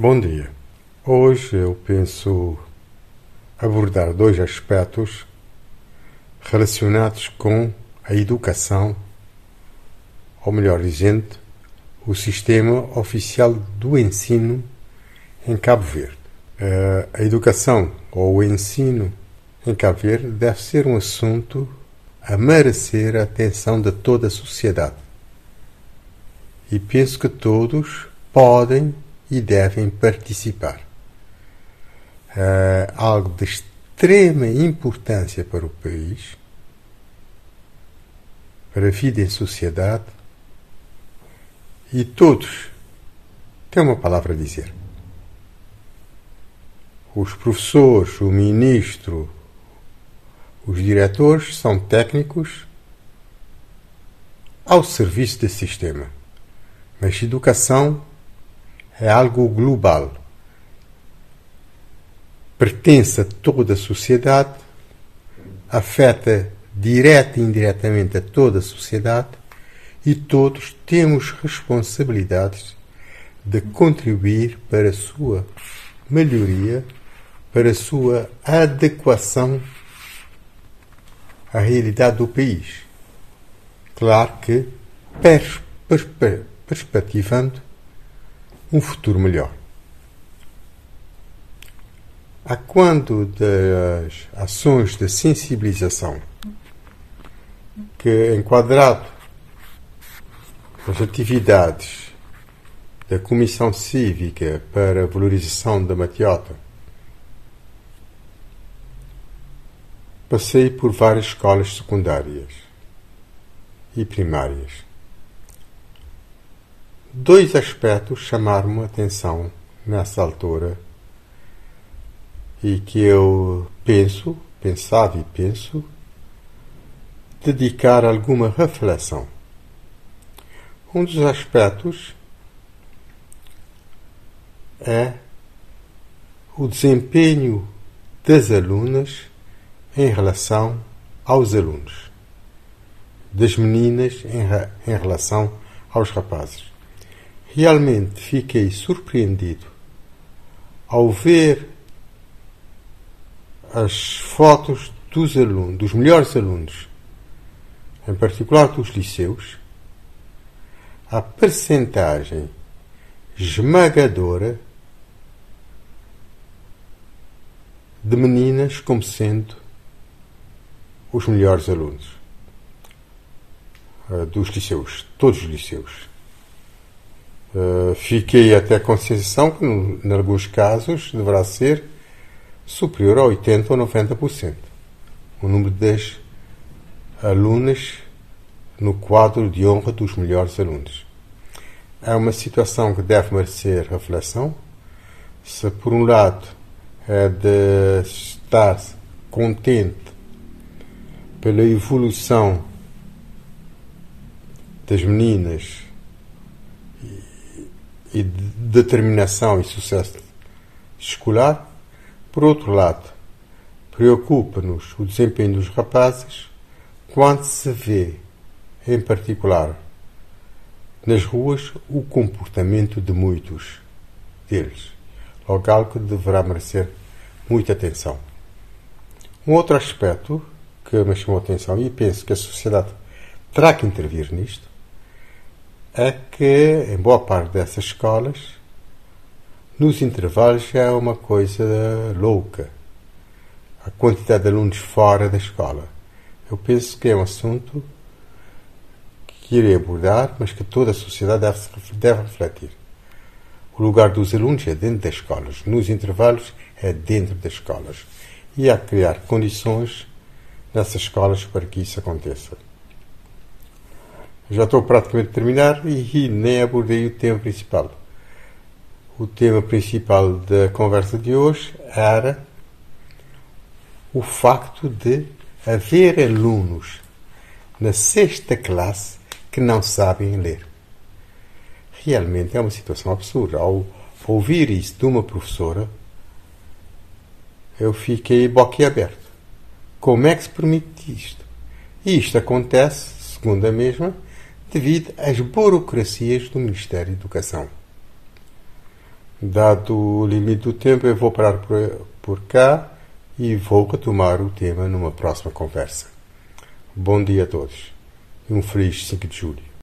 Bom dia. Hoje eu penso abordar dois aspectos relacionados com a educação, ou melhor dizendo, o sistema oficial do ensino em Cabo Verde. Eh, a educação ou o ensino em Cabo Verde deve ser um assunto a merecer a atenção de toda a sociedade. E penso que todos podem e devem participar. É algo de extrema importância para o país, para a vida em sociedade, e todos têm uma palavra a dizer. Os professores, o ministro, os diretores são técnicos ao serviço desse sistema. Mas educação é algo global. Pertence a toda a sociedade, afeta direta e indiretamente a toda a sociedade e todos temos responsabilidades de contribuir para a sua melhoria, para a sua adequação à realidade do país. Claro que pers pers perspectivando um futuro melhor. A quando das ações de sensibilização que, enquadrado nas atividades da Comissão Cívica para a Valorização da Matiota, passei por várias escolas secundárias e primárias Dois aspectos chamaram-me a atenção nessa altura e que eu penso, pensava e penso, dedicar alguma reflexão. Um dos aspectos é o desempenho das alunas em relação aos alunos, das meninas em, em relação aos rapazes. Realmente fiquei surpreendido ao ver as fotos dos alunos, dos melhores alunos, em particular dos liceus, a percentagem esmagadora de meninas como sendo os melhores alunos eh, dos liceus, todos os liceus. Uh, fiquei até sensação que, em alguns casos, deverá ser superior a 80% ou 90%. O número das alunas no quadro de honra dos melhores alunos. É uma situação que deve merecer reflexão. Se, por um lado, é de estar contente pela evolução das meninas e de determinação e sucesso escolar. Por outro lado, preocupa-nos o desempenho dos rapazes quando se vê, em particular, nas ruas, o comportamento de muitos deles. Logo, algo que deverá merecer muita atenção. Um outro aspecto que me chamou a atenção e penso que a sociedade terá que intervir nisto é que, em boa parte dessas escolas, nos intervalos é uma coisa louca. A quantidade de alunos fora da escola. Eu penso que é um assunto que irei abordar, mas que toda a sociedade deve, deve refletir. O lugar dos alunos é dentro das escolas, nos intervalos é dentro das escolas. E há que criar condições nessas escolas para que isso aconteça. Já estou praticamente a terminar e nem abordei o tema principal. O tema principal da conversa de hoje era o facto de haver alunos na sexta classe que não sabem ler. Realmente é uma situação absurda. Ao ouvir isso de uma professora, eu fiquei boquiaberto. Como é que se permite isto? E isto acontece, segundo a mesma, devido às burocracias do Ministério da Educação. Dado o limite do tempo, eu vou parar por, cá e vou retomar o tema numa próxima conversa. Bom dia a todos um feliz 5 de julho.